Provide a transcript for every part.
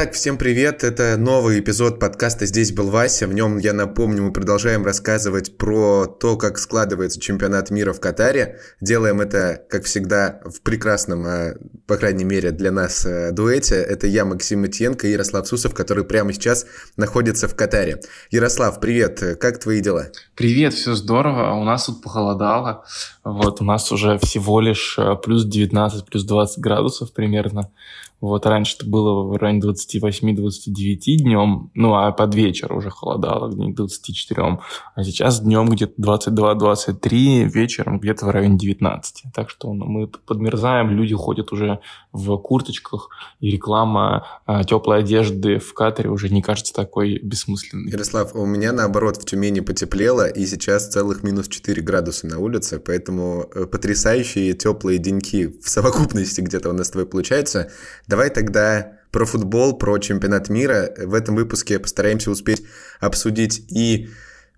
Итак, всем привет! Это новый эпизод подкаста «Здесь был Вася». В нем, я напомню, мы продолжаем рассказывать про то, как складывается чемпионат мира в Катаре. Делаем это, как всегда, в прекрасном, а, по крайней мере, для нас э, дуэте. Это я, Максим Матьенко и Ярослав Сусов, который прямо сейчас находится в Катаре. Ярослав, привет! Как твои дела? Привет, все здорово. У нас тут похолодало. Вот, у нас уже всего лишь э, плюс 19, плюс 20 градусов примерно. Вот раньше это было в районе 28-29 днем, ну а под вечер уже холодало, где-то 24. А сейчас днем где-то 22-23, вечером где-то в районе 19. Так что ну, мы подмерзаем, люди ходят уже в курточках, и реклама а, теплой одежды в Катаре уже не кажется такой бессмысленной. Ярослав, у меня наоборот в Тюмени потеплело, и сейчас целых минус 4 градуса на улице, поэтому э, потрясающие теплые деньки в совокупности где-то у нас с тобой получается. Давай тогда про футбол, про чемпионат мира. В этом выпуске постараемся успеть обсудить и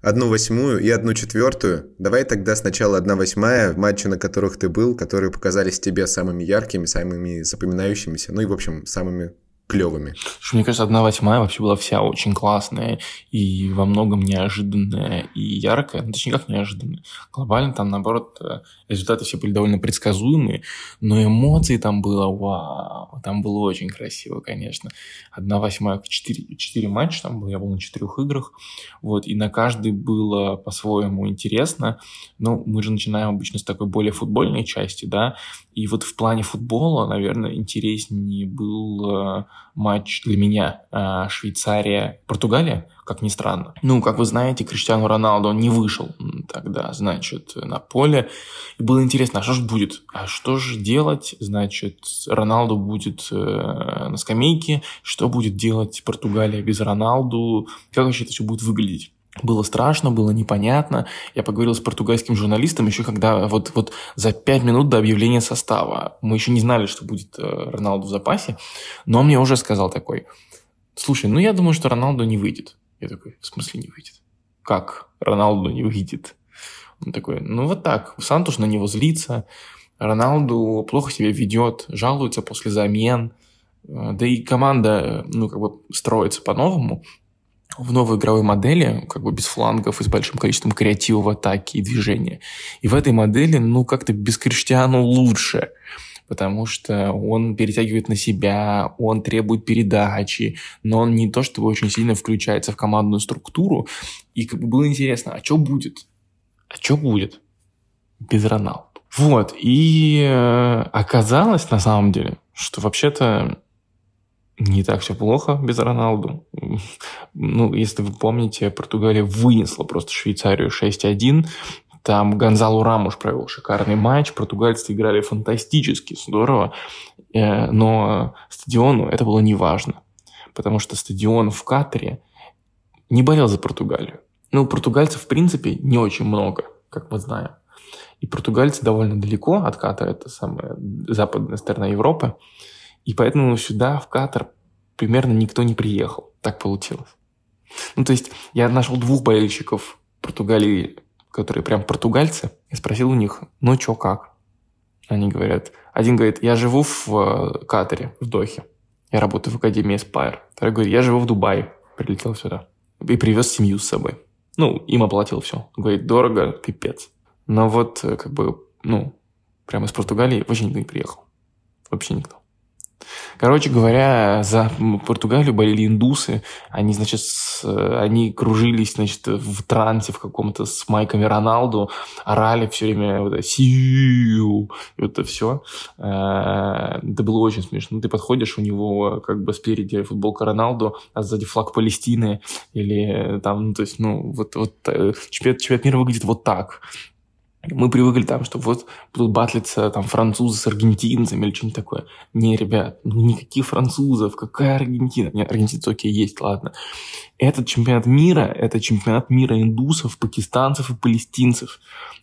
одну восьмую, и одну четвертую. Давай тогда сначала одна восьмая, матчи, на которых ты был, которые показались тебе самыми яркими, самыми запоминающимися, ну и, в общем, самыми клевыми. Мне кажется, одна восьмая вообще была вся очень классная и во многом неожиданная и яркая. Ну, точнее, как неожиданная. Глобально там, наоборот, э, результаты все были довольно предсказуемые, но эмоций там было вау. Там было очень красиво, конечно. Одна восьмая, четыре, четыре матча там было, я был на четырех играх. Вот, и на каждый было по-своему интересно. Ну, мы же начинаем обычно с такой более футбольной части, да, и вот в плане футбола, наверное, интереснее был э, матч для меня э, Швейцария-Португалия, как ни странно. Ну, как вы знаете, Криштиану Роналду не вышел тогда, значит, на поле. И было интересно, а что же будет? А что же делать? Значит, Роналду будет э, на скамейке. Что будет делать Португалия без Роналду? Как вообще это все будет выглядеть? Было страшно, было непонятно. Я поговорил с португальским журналистом еще когда вот, вот за пять минут до объявления состава. Мы еще не знали, что будет э, Роналду в запасе, но он мне уже сказал такой, слушай, ну я думаю, что Роналду не выйдет. Я такой, в смысле не выйдет? Как Роналду не выйдет? Он такой, ну вот так, Сантуш на него злится, Роналду плохо себя ведет, жалуется после замен, э, да и команда, ну, как бы строится по-новому, в новой игровой модели, как бы без флангов и с большим количеством креатива в атаке и движения. И в этой модели, ну, как-то без Криштиану лучше, потому что он перетягивает на себя, он требует передачи, но он не то чтобы очень сильно включается в командную структуру. И как бы было интересно, а что будет? А что будет без Роналду? Вот, и э, оказалось на самом деле, что вообще-то не так все плохо без Роналду. Ну, если вы помните, Португалия вынесла просто Швейцарию 6-1. Там Гонзалу Рамуш провел шикарный матч. Португальцы играли фантастически здорово. Э, но стадиону это было не важно. Потому что стадион в Катаре не болел за Португалию. Ну, португальцев, в принципе, не очень много, как мы знаем. И португальцы довольно далеко от Катара, это самая западная сторона Европы. И поэтому сюда, в Катар, примерно никто не приехал. Так получилось. Ну, то есть я нашел двух болельщиков Португалии, которые прям португальцы, и спросил у них, ну, чё, как? Они говорят, один говорит, я живу в э, Катаре, в Дохе. Я работаю в Академии Aspire. Второй говорит, я живу в Дубае. Прилетел сюда. И привез семью с собой. Ну, им оплатил все. Говорит, дорого, пипец. Но вот, э, как бы, ну, прямо из Португалии вообще никто не приехал. Вообще никто. Короче говоря, за Португалию болели индусы. Они, значит, с, они кружились, значит, в трансе в каком-то с майками Роналду, орали все время вот это «Сиу!» и вот это все. Э, это было очень смешно. Ты подходишь, у него как бы спереди футболка Роналду, а сзади флаг Палестины или там, ну, то есть, ну, вот, вот э, чемпионат, чемпионат мира выглядит вот так. Мы привыкли там, что вот будут батлиться там французы с аргентинцами или что-нибудь такое. Не, ребят, ну никаких французов, какая Аргентина? Нет, аргентинцы окей, есть, ладно. Этот чемпионат мира, это чемпионат мира индусов, пакистанцев и палестинцев.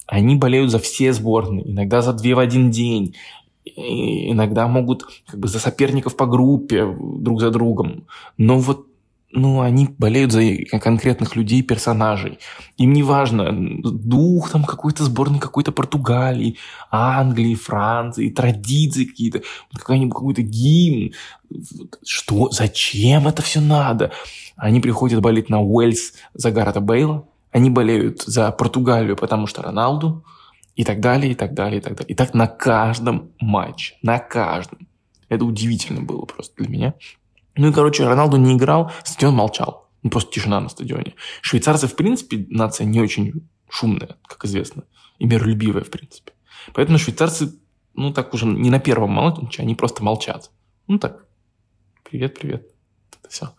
Они болеют за все сборные, иногда за две в один день. И иногда могут как бы за соперников по группе друг за другом. Но вот ну, они болеют за конкретных людей, персонажей. Им не важно, дух там какой-то сборной какой-то Португалии, Англии, Франции, традиции какие-то, какой-то гимн. Что, зачем это все надо? Они приходят болеть на Уэльс за Гаррета Бейла, они болеют за Португалию, потому что Роналду, и так далее, и так далее, и так далее. И так на каждом матче, на каждом. Это удивительно было просто для меня. Ну и, короче, Роналду не играл, стадион молчал. Ну, просто тишина на стадионе. Швейцарцы, в принципе, нация не очень шумная, как известно, и миролюбивая, в принципе. Поэтому швейцарцы, ну, так уже не на первом матче, они просто молчат. Ну, так, привет, привет. Это все.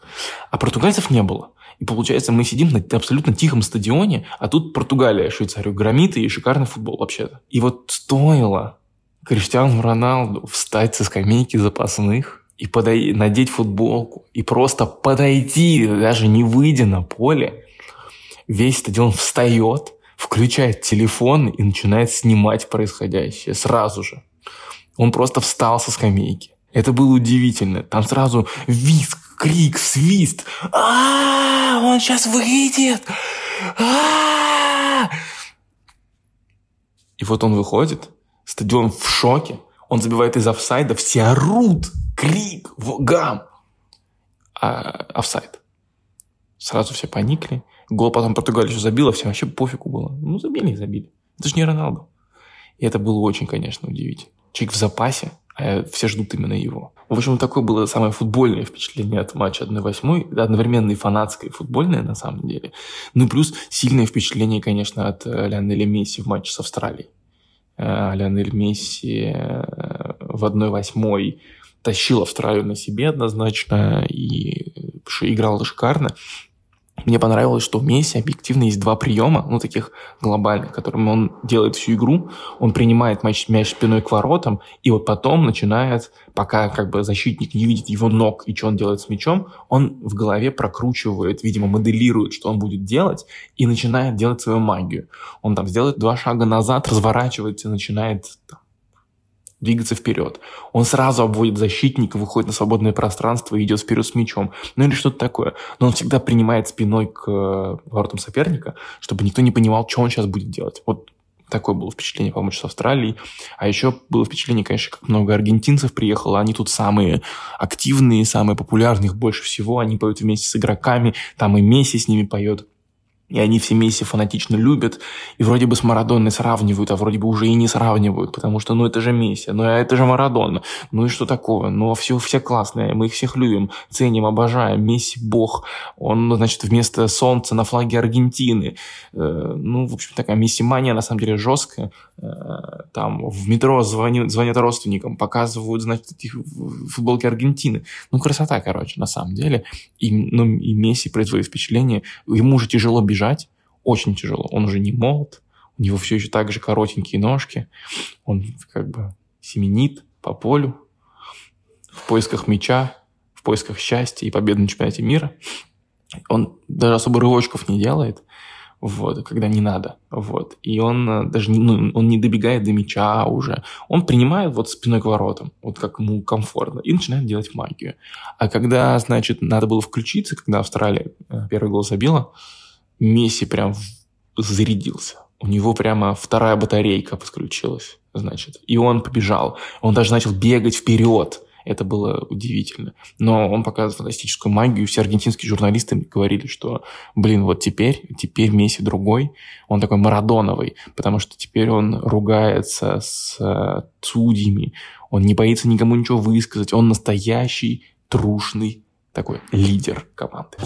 А португальцев не было. И получается, мы сидим на абсолютно тихом стадионе, а тут Португалия Швейцарию громит, и шикарный футбол вообще-то. И вот стоило Криштиану Роналду встать со скамейки запасных и подой... надеть футболку, и просто подойти, даже не выйдя на поле, весь стадион встает, включает телефон и начинает снимать происходящее сразу же. Он просто встал со скамейки. Это было удивительно. Там сразу виск, крик, свист. А, он сейчас выйдет. И вот он выходит, стадион в шоке, он забивает из офсайда, все орут, крик, гам. А, офсайд. Сразу все поникли. Гол потом Португалия еще забила, всем вообще пофигу было. Ну, забили и забили. Это же не Роналду. И это было очень, конечно, удивительно. Человек в запасе, а все ждут именно его. В общем, такое было самое футбольное впечатление от матча 1-8, одновременно и фанатское, и футбольное на самом деле. Ну плюс сильное впечатление, конечно, от э, Лионеля Месси в матче с Австралией. Э, Лионель Месси э, в 1-8 тащил Австралию на себе однозначно и играл шикарно. Мне понравилось, что у Месси объективно есть два приема, ну, таких глобальных, которыми он делает всю игру. Он принимает мяч, мяч спиной к воротам, и вот потом начинает, пока как бы защитник не видит его ног и что он делает с мячом, он в голове прокручивает, видимо, моделирует, что он будет делать, и начинает делать свою магию. Он там сделает два шага назад, разворачивается и начинает там, двигаться вперед. Он сразу обводит защитника, выходит на свободное пространство и идет вперед с мячом. Ну или что-то такое. Но он всегда принимает спиной к э, воротам соперника, чтобы никто не понимал, что он сейчас будет делать. Вот такое было впечатление, по-моему, с Австралией. А еще было впечатление, конечно, как много аргентинцев приехало. Они тут самые активные, самые популярные, их больше всего. Они поют вместе с игроками. Там и Месси с ними поет и они все Месси фанатично любят, и вроде бы с Марадонной сравнивают, а вроде бы уже и не сравнивают, потому что, ну, это же Месси, ну, это же Марадона, ну, и что такого, ну, все, все классные, мы их всех любим, ценим, обожаем, Месси бог, он, значит, вместо солнца на флаге Аргентины, э, ну, в общем, такая Месси-мания, на самом деле, жесткая, там, в метро звонят, звонят родственникам, показывают, значит, их футболки Аргентины, ну, красота, короче, на самом деле, и, ну, и Месси производит впечатление, ему уже тяжело бежать очень тяжело. Он уже не молод, у него все еще так же коротенькие ножки, он как бы семенит по полю в поисках мяча, в поисках счастья и победы на чемпионате мира. Он даже особо рывочков не делает, вот, когда не надо, вот. И он э, даже не, ну, он не добегает до мяча уже. Он принимает вот спиной к воротам, вот как ему комфортно, и начинает делать магию. А когда, значит, надо было включиться, когда Австралия э, первый гол забила, Месси прям зарядился. У него прямо вторая батарейка подключилась, значит. И он побежал. Он даже начал бегать вперед. Это было удивительно. Но он показывает фантастическую магию. Все аргентинские журналисты говорили, что, блин, вот теперь, теперь Месси другой. Он такой марадоновый, потому что теперь он ругается с э, судьями. Он не боится никому ничего высказать. Он настоящий, трушный такой лидер команды.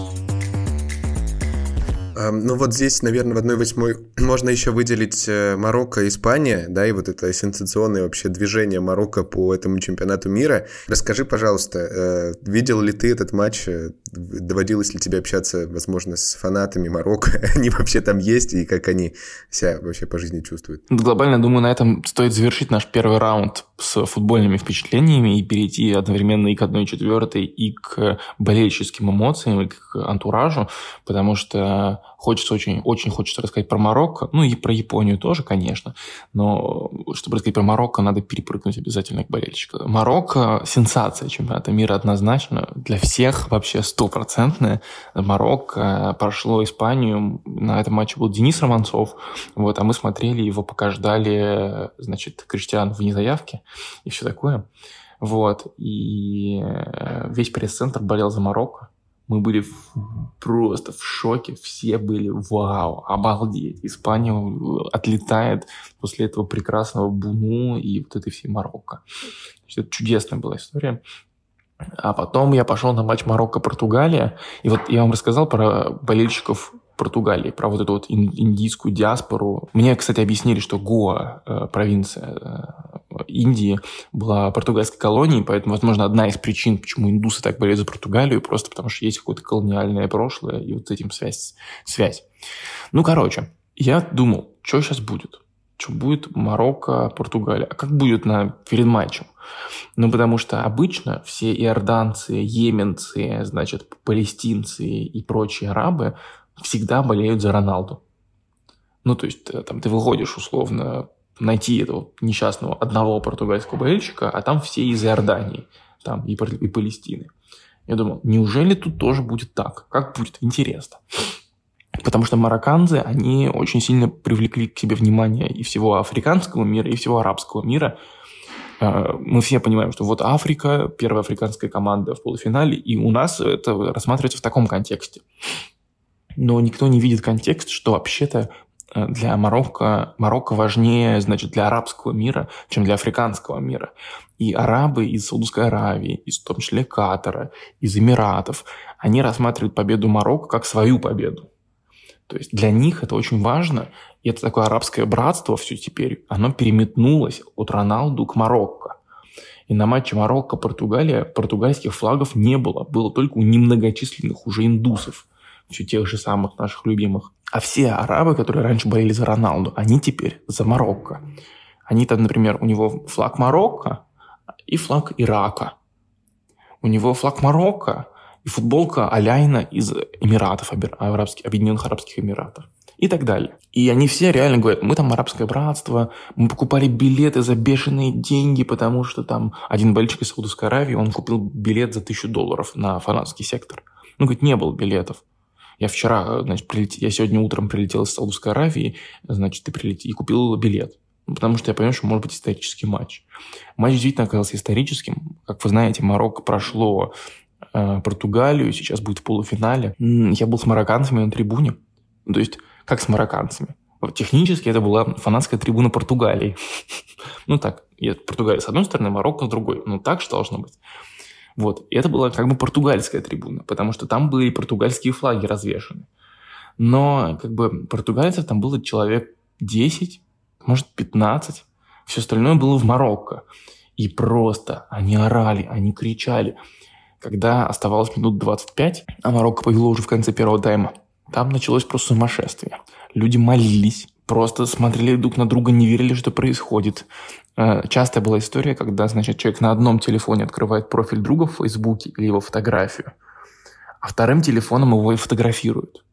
Ну вот здесь, наверное, в 1-8 можно еще выделить э, Марокко Испания, да, и вот это сенсационное вообще движение Марокко по этому чемпионату мира. Расскажи, пожалуйста, э, видел ли ты этот матч? Э, доводилось ли тебе общаться, возможно, с фанатами Марокко? Они вообще там есть, и как они себя вообще по жизни чувствуют? Глобально, думаю, на этом стоит завершить наш первый раунд с футбольными впечатлениями и перейти одновременно и к 1-4, и к болельческим эмоциям, и к антуражу, потому что хочется очень, очень хочется рассказать про Марокко, ну и про Японию тоже, конечно, но чтобы рассказать про Марокко, надо перепрыгнуть обязательно к болельщику. Марокко – сенсация чемпионата мира однозначно, для всех вообще стопроцентная. Марокко прошло Испанию, на этом матче был Денис Романцов, вот, а мы смотрели его, пока ждали, значит, Криштиан вне заявки и все такое. Вот, и э, весь пресс-центр болел за Марокко, мы были просто в шоке, все были вау, обалдеть. Испания отлетает после этого прекрасного Буну и вот этой всей Марокко. Это чудесная была история. А потом я пошел на матч Марокко-Португалия. И вот я вам рассказал про болельщиков Португалии, про вот эту вот индийскую диаспору. Мне, кстати, объяснили, что Гоа, э, провинция э, Индии, была португальской колонией, поэтому, возможно, одна из причин, почему индусы так болеют за Португалию, просто потому что есть какое-то колониальное прошлое и вот с этим связь. связь. Ну, короче, я думал, что сейчас будет? Что будет Марокко, Португалия? А как будет на, перед матчем? Ну, потому что обычно все иорданцы, йеменцы, значит, палестинцы и прочие арабы всегда болеют за Роналду. Ну, то есть, э, там, ты выходишь, условно, найти этого несчастного одного португальского болельщика, а там все из Иордании, там, и, и Палестины. Я думал, неужели тут тоже будет так? Как будет? Интересно. Потому что марокканцы, они очень сильно привлекли к себе внимание и всего африканского мира, и всего арабского мира. Э, мы все понимаем, что вот Африка, первая африканская команда в полуфинале, и у нас это рассматривается в таком контексте но никто не видит контекст, что вообще-то для Марокко, Марокко важнее, значит, для арабского мира, чем для африканского мира. И арабы из Саудовской Аравии, из в том числе Катара, из Эмиратов, они рассматривают победу Марокко как свою победу. То есть для них это очень важно, и это такое арабское братство все теперь, оно переметнулось от Роналду к Марокко. И на матче Марокко-Португалия португальских флагов не было, было только у немногочисленных уже индусов – все тех же самых наших любимых. А все арабы, которые раньше болели за Роналду, они теперь за Марокко. Они там, например, у него флаг Марокко и флаг Ирака. У него флаг Марокко и футболка Аляйна из Эмиратов, Арабских, Объединенных Арабских Эмиратов и так далее. И они все реально говорят, мы там арабское братство, мы покупали билеты за бешеные деньги, потому что там один болельщик из Саудовской Аравии, он купил билет за тысячу долларов на фанатский сектор. Ну, говорит, не было билетов. Я вчера, значит, прилетел, я сегодня утром прилетел из Саудовской Аравии, значит, и, прилетел, и купил билет. Ну, потому что я понимаю, что может быть исторический матч. Матч действительно оказался историческим. Как вы знаете, Марокко прошло э, Португалию, сейчас будет в полуфинале. Я был с марокканцами на трибуне. То есть, как с марокканцами? Технически это была фанатская трибуна Португалии. ну так, Португалия с одной стороны, Марокко с другой. Ну так же должно быть. Вот. И это была как бы португальская трибуна, потому что там были португальские флаги развешаны. Но как бы португальцев там было человек 10, может 15. Все остальное было в Марокко. И просто они орали, они кричали. Когда оставалось минут 25, а Марокко повело уже в конце первого тайма, там началось просто сумасшествие. Люди молились, просто смотрели друг на друга, не верили, что происходит. Э, частая была история, когда, значит, человек на одном телефоне открывает профиль друга в Фейсбуке или его фотографию, а вторым телефоном его и фотографируют.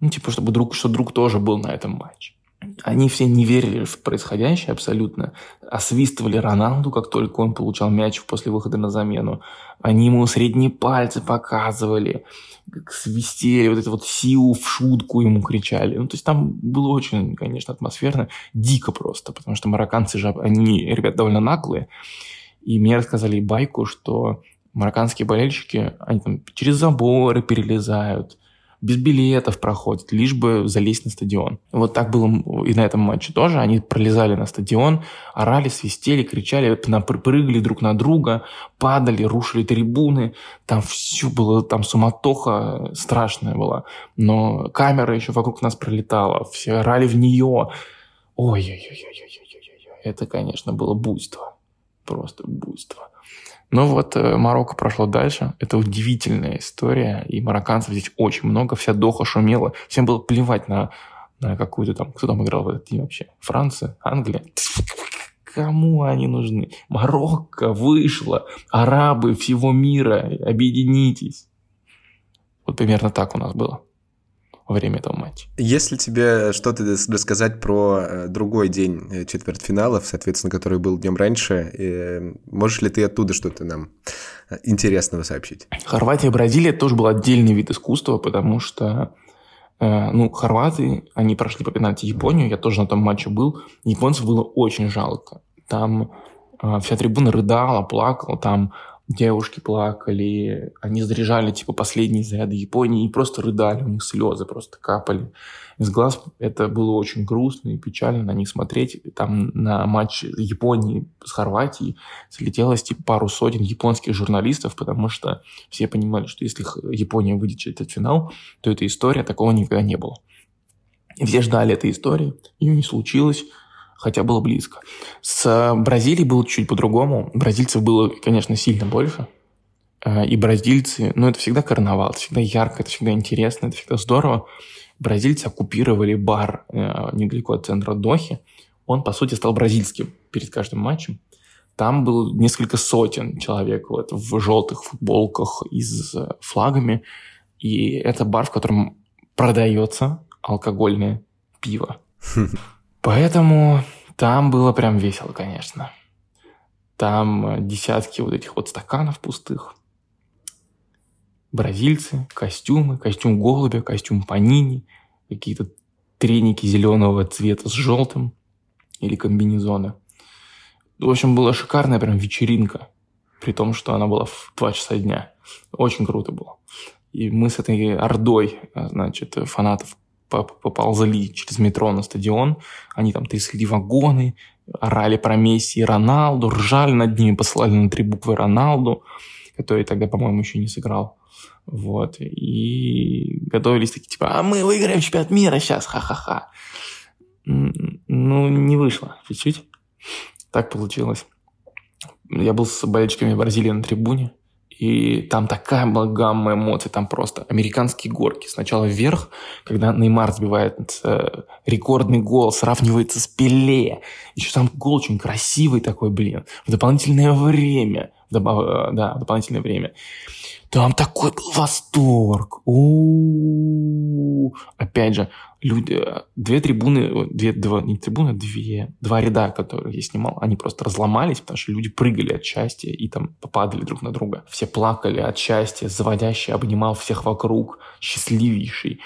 Ну, типа, чтобы друг, что друг тоже был на этом матче. Они все не верили в происходящее абсолютно. Освистывали Роналду, как только он получал мяч после выхода на замену. Они ему средние пальцы показывали, как свистели, вот это вот силу в шутку ему кричали. Ну, то есть там было очень, конечно, атмосферно, дико просто, потому что марокканцы же, они, ребят, довольно наглые. И мне рассказали байку, что марокканские болельщики, они там через заборы перелезают, без билетов проходят, лишь бы залезть на стадион. Вот так было и на этом матче тоже. Они пролезали на стадион, орали, свистели, кричали, прыгали друг на друга, падали, рушили трибуны. Там все было, там суматоха страшная была. Но камера еще вокруг нас пролетала, все орали в нее. Ой-ой-ой-ой-ой-ой-ой. Это, конечно, было буйство. Просто буйство. Но вот э, Марокко прошло дальше. Это удивительная история. И марокканцев здесь очень много. Вся Доха шумела. Всем было плевать на, на какую-то там... Кто там играл в этот день вообще? Франция? Англия? Кому они нужны? Марокко вышло. Арабы всего мира. Объединитесь. Вот примерно так у нас было. Во время этого матча. Если тебе что-то рассказать про э, другой день э, четвертьфиналов, соответственно, который был днем раньше, э, можешь ли ты оттуда что-то нам интересного сообщить? Хорватия и Бразилия тоже был отдельный вид искусства, потому что ну, хорваты, они прошли по пенальти Японию, я тоже на том матче был, японцев было очень жалко. Там вся трибуна рыдала, плакала, там девушки плакали, они заряжали, типа, последние заряды Японии и просто рыдали, у них слезы просто капали из глаз. Это было очень грустно и печально на них смотреть. Там на матч Японии с Хорватией слетелось, типа, пару сотен японских журналистов, потому что все понимали, что если Япония выйдет через этот финал, то эта история, такого никогда не было. И все ждали этой истории, ее не случилось, хотя было близко. С Бразилией было чуть по-другому. Бразильцев было, конечно, сильно больше. Э, и бразильцы, ну, это всегда карнавал, это всегда ярко, это всегда интересно, это всегда здорово. Бразильцы оккупировали бар э, недалеко от центра Дохи. Он, по сути, стал бразильским перед каждым матчем. Там было несколько сотен человек вот, в желтых футболках и с э, флагами. И это бар, в котором продается алкогольное пиво. Поэтому там было прям весело, конечно. Там э, десятки вот этих вот стаканов пустых. Бразильцы, костюмы, костюм голубя, костюм панини, какие-то треники зеленого цвета с желтым или комбинезоны. В общем, была шикарная прям вечеринка, при том, что она была в 2 часа дня. Очень круто было. И мы с этой ордой, э, значит, фанатов поползли через метро на стадион, они там трясли вагоны, орали про Месси и Роналду, ржали над ними, посылали на три буквы Роналду, который тогда, по-моему, еще не сыграл. Вот. И готовились такие, типа, а мы выиграем чемпионат мира сейчас, ха-ха-ха. Ну, не вышло чуть-чуть. Так получилось. Я был с болельщиками Бразилии на трибуне. И там такая была гамма эмоций, там просто американские горки. Сначала вверх, когда Неймар сбивает э, рекордный гол, сравнивается с Пеле. Еще там гол очень красивый такой, блин. В дополнительное время. Добав... Э, да, дополнительное время. Там такой был восторг. У-у-у. Опять же, люди, две трибуны, две, два, не трибуны, две, два ряда, которые я снимал, они просто разломались, потому что люди прыгали от счастья и там попадали друг на друга. Все плакали от счастья, заводящий обнимал всех вокруг, счастливейший.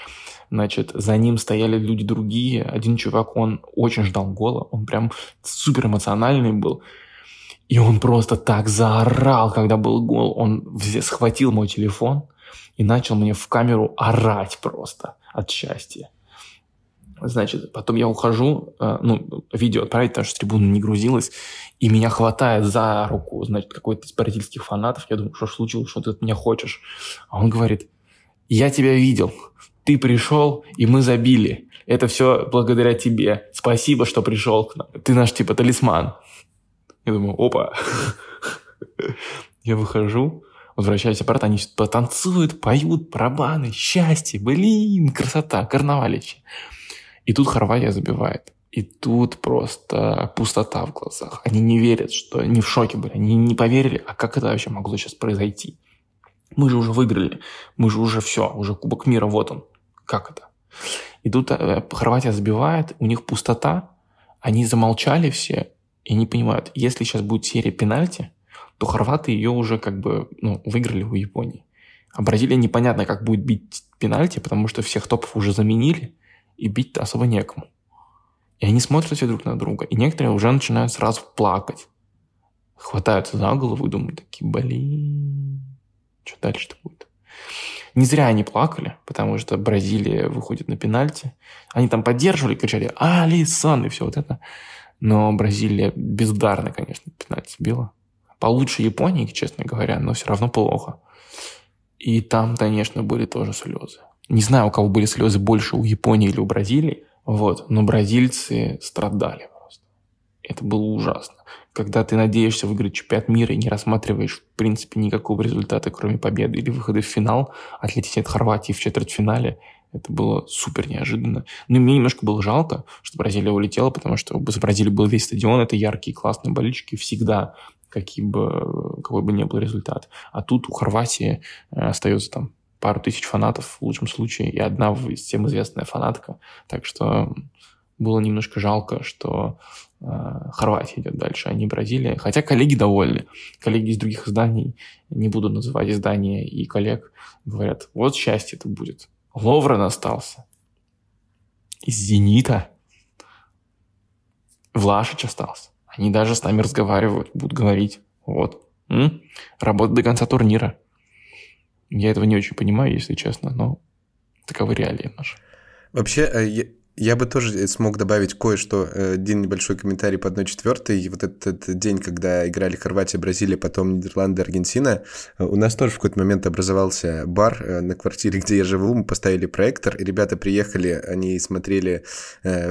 Значит, за ним стояли люди другие. Один чувак, он очень ждал гола, он прям супер эмоциональный был. И он просто так заорал, когда был гол. Он схватил мой телефон и начал мне в камеру орать просто от счастья. Значит, потом я ухожу, э, ну, видео отправить, потому что трибуна не грузилась, и меня хватает за руку, значит, какой-то из бразильских фанатов. Я думаю, что случилось, что ты от меня хочешь? А он говорит, я тебя видел, ты пришел, и мы забили. Это все благодаря тебе. Спасибо, что пришел. Ты наш, типа, талисман. Я думаю, опа. Я выхожу, возвращаюсь обратно, они танцуют, поют, барабаны, счастье, блин, красота, карнавалище. И тут Хорватия забивает. И тут просто пустота в глазах. Они не верят, что они в шоке были. Они не поверили, а как это вообще могло сейчас произойти? Мы же уже выиграли. Мы же уже все, уже Кубок мира, вот он. Как это? И тут э, Хорватия забивает, у них пустота. Они замолчали все и не понимают, если сейчас будет серия пенальти, то хорваты ее уже как бы ну, выиграли у Японии. А Бразилия непонятно, как будет бить пенальти, потому что всех топов уже заменили, и бить-то особо некому. И они смотрят все друг на друга, и некоторые уже начинают сразу плакать. Хватаются за голову и думают такие, блин, что дальше-то будет? Не зря они плакали, потому что Бразилия выходит на пенальти. Они там поддерживали, кричали «Алисон!» и все вот это. Но Бразилия бездарно, конечно, пенальти била. Получше Японии, честно говоря, но все равно плохо. И там, конечно, были тоже слезы. Не знаю, у кого были слезы больше, у Японии или у Бразилии, вот, но бразильцы страдали просто. Это было ужасно. Когда ты надеешься выиграть чемпионат мира и не рассматриваешь, в принципе, никакого результата, кроме победы или выхода в финал, отлететь от Хорватии в четвертьфинале, это было супер неожиданно. Но ну, мне немножко было жалко, что Бразилия улетела, потому что за Бразилией был весь стадион, это яркие, классные болельщики всегда, каким бы, какой бы ни был результат. А тут у Хорватии э, остается там пару тысяч фанатов в лучшем случае, и одна всем известная фанатка. Так что было немножко жалко, что э, Хорватия идет дальше, а не Бразилия. Хотя коллеги довольны. Коллеги из других изданий, не буду называть издания и коллег, говорят, вот счастье это будет. Ловрен остался. Из «Зенита» Влашич остался. Они даже с нами разговаривают, будут говорить. Вот. М? Работа до конца турнира. Я этого не очень понимаю, если честно, но таковы реалии наши. Вообще, э, я бы тоже смог добавить кое-что, э, один небольшой комментарий по 1-4. Вот этот день, когда играли Хорватия, Бразилия, потом Нидерланды, Аргентина, э, у нас тоже в какой-то момент образовался бар э, на квартире, где я живу, мы поставили проектор, и ребята приехали, они смотрели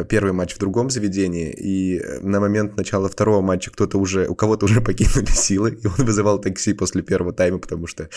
первый матч в другом заведении, и на момент начала второго матча кто-то уже, у кого-то уже покинули силы, и он вызывал такси после первого тайма, потому что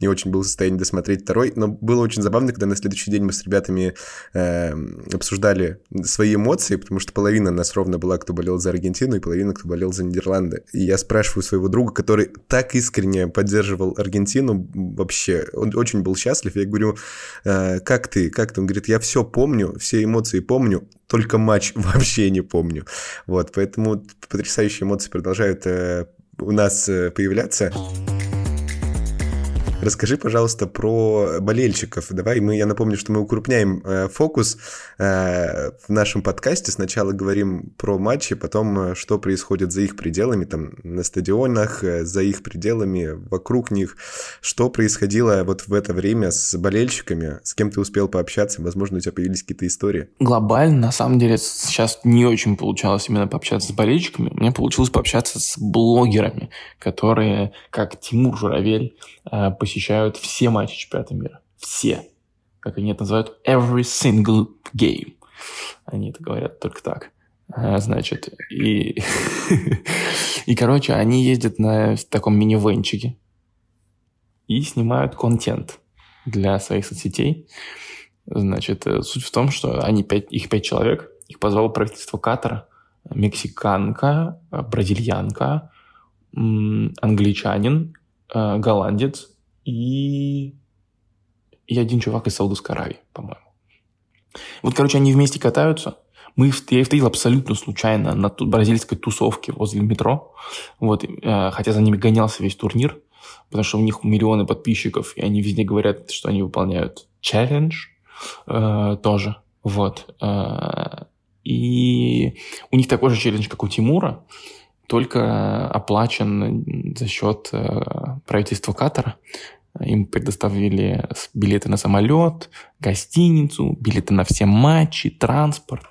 не очень был в состоянии досмотреть второй, но было очень забавно, когда на следующий день мы с ребятами э, обсуждали выражали свои эмоции, потому что половина нас ровно была, кто болел за Аргентину, и половина, кто болел за Нидерланды. И я спрашиваю своего друга, который так искренне поддерживал Аргентину вообще, он очень был счастлив, я говорю, э, как ты, как ты? Он говорит, я все помню, все эмоции помню, только матч вообще не помню. Вот, поэтому потрясающие эмоции продолжают э, у нас э, появляться. Расскажи, пожалуйста, про болельщиков. Давай мы, я напомню, что мы укрупняем э, фокус э, в нашем подкасте. Сначала говорим про матчи, потом э, что происходит за их пределами, там на стадионах, э, за их пределами, вокруг них. Что происходило вот в это время с болельщиками, с кем ты успел пообщаться, возможно, у тебя появились какие-то истории. Глобально, на самом деле, сейчас не очень получалось именно пообщаться с болельщиками. Мне получилось пообщаться с блогерами, которые, как Тимур Журавель, э, посещают все матчи чемпионата мира. Все. Как они это называют, every single game. Они это говорят только так. А, значит, и, и, короче, они ездят на таком мини-венчике и снимают контент для своих соцсетей. Значит, э, суть в том, что они пять, их пять человек, их позвало правительство Катара, мексиканка, бразильянка, англичанин, э, голландец и... и один чувак из Саудовской Аравии, по-моему. Вот, короче, они вместе катаются. Мы, я их встретил абсолютно случайно на ту, бразильской тусовке возле метро. Вот, э, хотя за ними гонялся весь турнир, потому что у них миллионы подписчиков, и они везде говорят, что они выполняют челлендж э, тоже. Вот. Э, и у них такой же челлендж, как у Тимура, только оплачен за счет э, правительства Катара. Им предоставили билеты на самолет, гостиницу, билеты на все матчи, транспорт.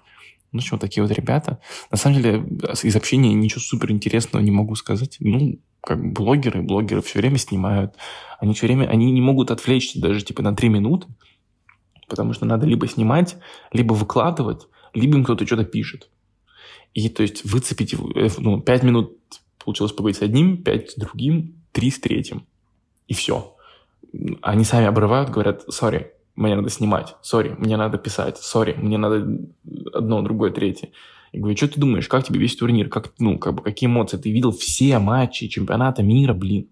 Ну, что, такие вот ребята. На самом деле, из общения ничего супер интересного не могу сказать. Ну, как блогеры, блогеры все время снимают. Они все время, они не могут отвлечься даже типа на три минуты, потому что надо либо снимать, либо выкладывать, либо им кто-то что-то пишет. И то есть выцепить, э, ну, пять минут получилось поговорить с одним, пять с другим, три с третьим. И все они сами обрывают, говорят, сори, мне надо снимать, сори, мне надо писать, сори, мне надо одно, другое, третье. Я говорю, что ты думаешь, как тебе весь турнир, как, ну, как бы, какие эмоции? Ты видел все матчи чемпионата мира, блин.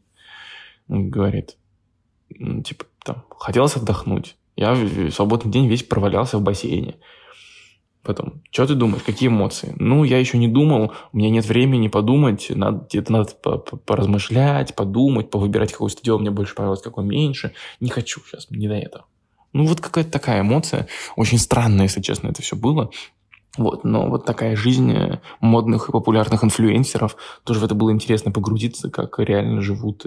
Он говорит, ну, типа, там, хотелось отдохнуть. Я в свободный день весь провалялся в бассейне. Потом, что ты думаешь, какие эмоции? Ну, я еще не думал, у меня нет времени подумать, надо, это надо поразмышлять, подумать, повыбирать, какой стадион мне больше понравился, какой меньше. Не хочу сейчас, не до этого. Ну, вот какая-то такая эмоция. Очень странно, если честно, это все было. Вот, но вот такая жизнь э, модных и популярных инфлюенсеров, тоже в это было интересно погрузиться, как реально живут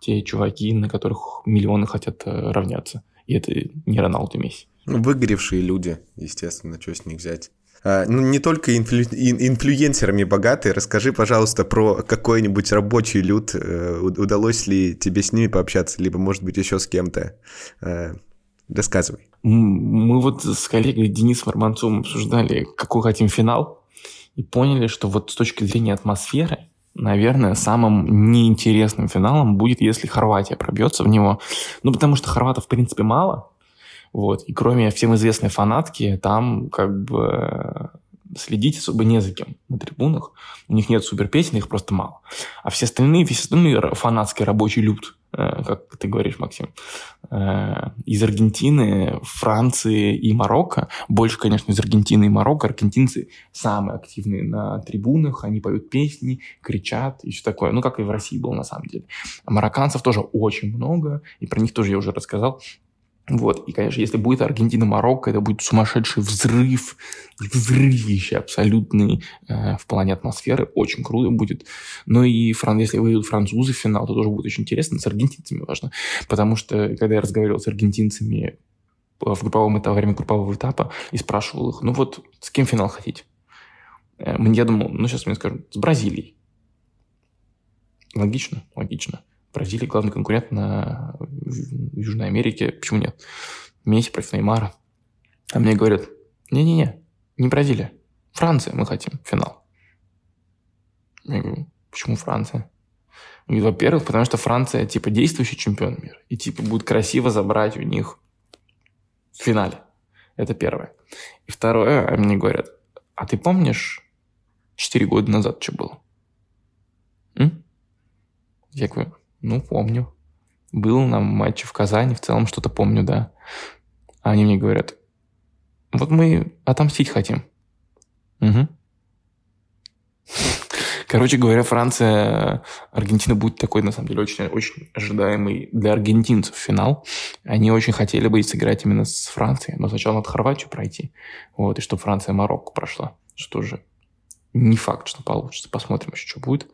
те чуваки, на которых миллионы хотят э, равняться. И это не Роналду Месси. Ну, выгоревшие люди, естественно, что с них взять. А, ну, не только инфлю... инфлюенсерами богатые. Расскажи, пожалуйста, про какой-нибудь рабочий люд. Э, удалось ли тебе с ними пообщаться, либо, может быть, еще с кем-то? Э, рассказывай. Мы вот с коллегой Денисом Арманцовым обсуждали, какой хотим финал, и поняли, что вот с точки зрения атмосферы, наверное, самым неинтересным финалом будет, если Хорватия пробьется в него. Ну, потому что хорватов, в принципе, мало, вот. И кроме всем известной фанатки, там как бы следить особо не за кем на трибунах. У них нет супер песен, их просто мало. А все остальные, весь остальной фанатский рабочий люд э, как ты говоришь, Максим, э, из Аргентины, Франции и Марокко. Больше, конечно, из Аргентины и Марокко. Аргентинцы самые активные на трибунах, они поют песни, кричат и все такое. Ну, как и в России было на самом деле. А марокканцев тоже очень много, и про них тоже я уже рассказал. Вот, и, конечно, если будет Аргентина-Марокко, это будет сумасшедший взрыв, взрывище абсолютный э, в плане атмосферы, очень круто будет. Ну и фран, если выйдут французы в финал, то тоже будет очень интересно, с аргентинцами важно, потому что, когда я разговаривал с аргентинцами в групповом этапе, во время группового этапа и спрашивал их, ну вот, с кем финал хотите? Э, я думал, ну сейчас мне скажут, с Бразилией. Логично, логично. Бразилия главный конкурент на Южной Америке. Почему нет? Месси против Неймара. А мне говорят, не-не-не, не Бразилия. Франция мы хотим финал. Я говорю, почему Франция? Во-первых, потому что Франция, типа, действующий чемпион мира. И, типа, будет красиво забрать у них в финале. Это первое. И второе, а мне говорят, а ты помнишь 4 года назад что было? М? Я говорю, ну, помню. Был на матче в Казани, в целом что-то помню, да. А они мне говорят, вот мы отомстить хотим. Угу. Короче говоря, Франция, Аргентина будет такой, на самом деле, очень, очень ожидаемый для аргентинцев финал. Они очень хотели бы сыграть именно с Францией, но сначала надо Хорватию пройти, вот, и чтобы Франция Марокко прошла, что же не факт, что получится. Посмотрим еще, что будет.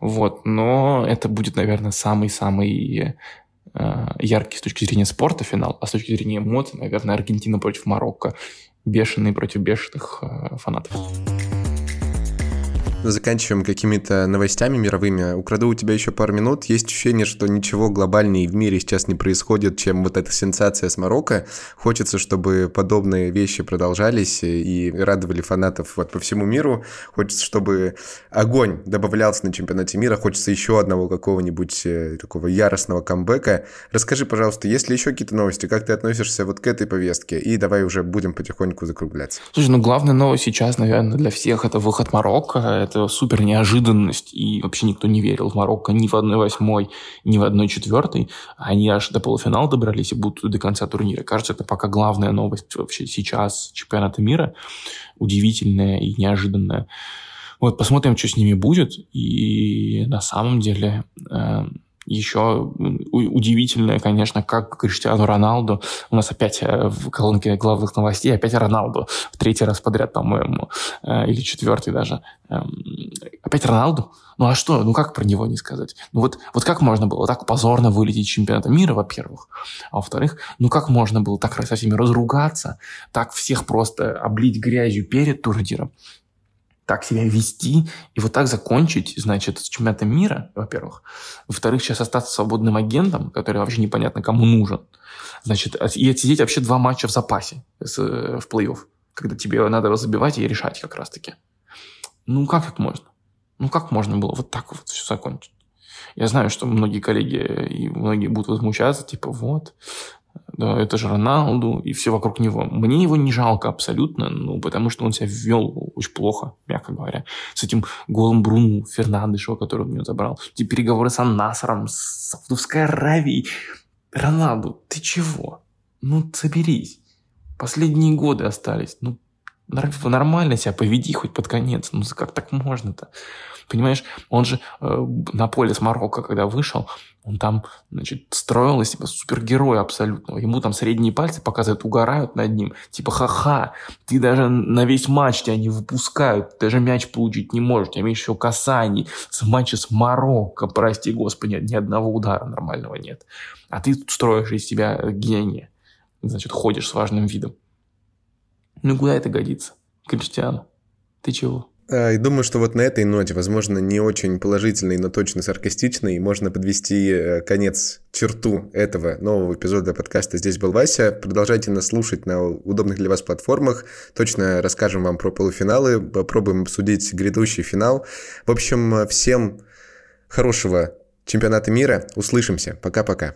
Вот. Но это будет, наверное, самый-самый э, яркий с точки зрения спорта финал, а с точки зрения эмоций, наверное, Аргентина против Марокко. Бешеный против бешеных э, фанатов. Заканчиваем какими-то новостями мировыми. Украду у тебя еще пару минут. Есть ощущение, что ничего глобальнее в мире сейчас не происходит, чем вот эта сенсация с Марокко. Хочется, чтобы подобные вещи продолжались и радовали фанатов вот по всему миру. Хочется, чтобы огонь добавлялся на чемпионате мира. Хочется еще одного какого-нибудь э, такого яростного камбэка. Расскажи, пожалуйста, есть ли еще какие-то новости? Как ты относишься вот к этой повестке? И давай уже будем потихоньку закругляться. Слушай, ну главная новость сейчас, наверное, для всех это выход Марокко это супер неожиданность, и вообще никто не верил в Марокко ни в одной восьмой, ни в одной четвертой. Они аж до полуфинала добрались и будут до конца турнира. Кажется, это пока главная новость вообще сейчас чемпионата мира. Удивительная и неожиданная. Вот, посмотрим, что с ними будет. И на самом деле э, еще удивительное, конечно, как Криштиану Роналду, у нас опять э, в колонке главных новостей, опять Роналду, в третий раз подряд, по-моему, э, или четвертый даже. Эм, опять Роналду? Ну а что? Ну как про него не сказать? Ну вот, вот как можно было так позорно вылететь из чемпионата мира, во-первых, а во-вторых, ну как можно было так со всеми разругаться, так всех просто облить грязью перед турниром? Так себя вести и вот так закончить, значит, с чемпионатом мира, во-первых. Во-вторых, сейчас остаться свободным агентом, который вообще непонятно кому нужен. Значит, и отсидеть вообще два матча в запасе с, в плей-офф, когда тебе надо забивать и решать как раз-таки. Ну, как так можно? Ну, как можно было вот так вот все закончить? Я знаю, что многие коллеги и многие будут возмущаться, типа, вот, да, это же Роналду и все вокруг него. Мне его не жалко абсолютно, ну, потому что он себя вел очень плохо, мягко говоря. С этим голым Бруну Фернандешева, который у него забрал. Эти переговоры с Аннасаром, с Саудовской Аравией. Роналду, ты чего? Ну, соберись. Последние годы остались. Ну, нормально себя поведи хоть под конец. Ну, как так можно-то? Понимаешь, он же э, на поле с Марокко, когда вышел, он там, значит, строил из себя супергероя абсолютно. Ему там средние пальцы показывают, угорают над ним. Типа, ха-ха, ты даже на весь матч тебя не выпускают, даже мяч получить не можешь, у тебя еще касаний. В матче с Марокко, прости господи, ни одного удара нормального нет. А ты тут строишь из себя гения. Значит, ходишь с важным видом. Ну, куда это годится? Криштиану, ты чего? А, и думаю, что вот на этой ноте, возможно, не очень положительной, но точно саркастичной, можно подвести э, конец, черту этого нового эпизода подкаста «Здесь был Вася». Продолжайте нас слушать на удобных для вас платформах. Точно расскажем вам про полуфиналы, попробуем обсудить грядущий финал. В общем, всем хорошего чемпионата мира. Услышимся. Пока-пока.